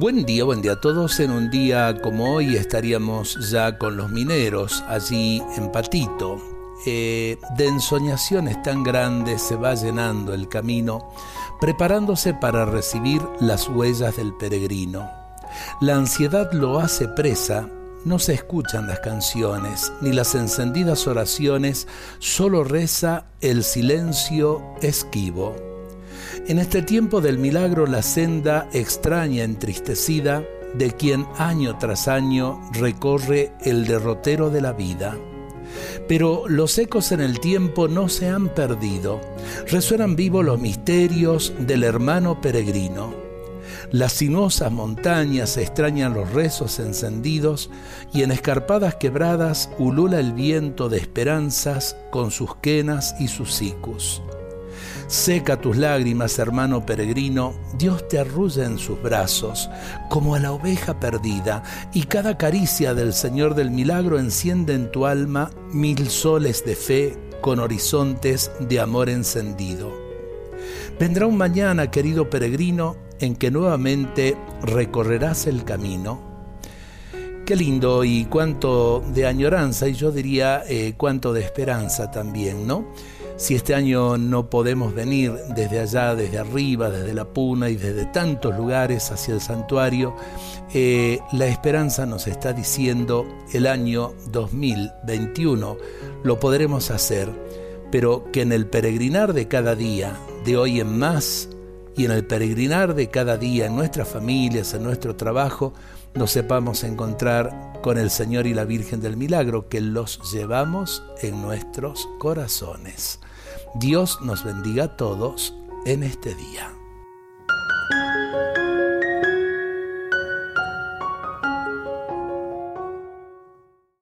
Buen día, buen día a todos. En un día como hoy estaríamos ya con los mineros allí en Patito. Eh, de ensoñaciones tan grandes se va llenando el camino, preparándose para recibir las huellas del peregrino. La ansiedad lo hace presa, no se escuchan las canciones ni las encendidas oraciones, solo reza el silencio esquivo. En este tiempo del milagro la senda extraña, entristecida, de quien año tras año recorre el derrotero de la vida. Pero los ecos en el tiempo no se han perdido, resuenan vivos los misterios del hermano peregrino. Las sinuosas montañas extrañan los rezos encendidos y en escarpadas quebradas ulula el viento de esperanzas con sus quenas y sus sicus. Seca tus lágrimas, hermano peregrino, Dios te arrulla en sus brazos, como a la oveja perdida, y cada caricia del Señor del Milagro enciende en tu alma mil soles de fe con horizontes de amor encendido. Vendrá un mañana, querido peregrino, en que nuevamente recorrerás el camino. Qué lindo y cuánto de añoranza, y yo diría eh, cuánto de esperanza también, ¿no? Si este año no podemos venir desde allá, desde arriba, desde la puna y desde tantos lugares hacia el santuario, eh, la esperanza nos está diciendo el año 2021 lo podremos hacer, pero que en el peregrinar de cada día, de hoy en más, y en el peregrinar de cada día en nuestras familias, en nuestro trabajo, nos sepamos encontrar con el Señor y la Virgen del Milagro, que los llevamos en nuestros corazones. Dios nos bendiga a todos en este día.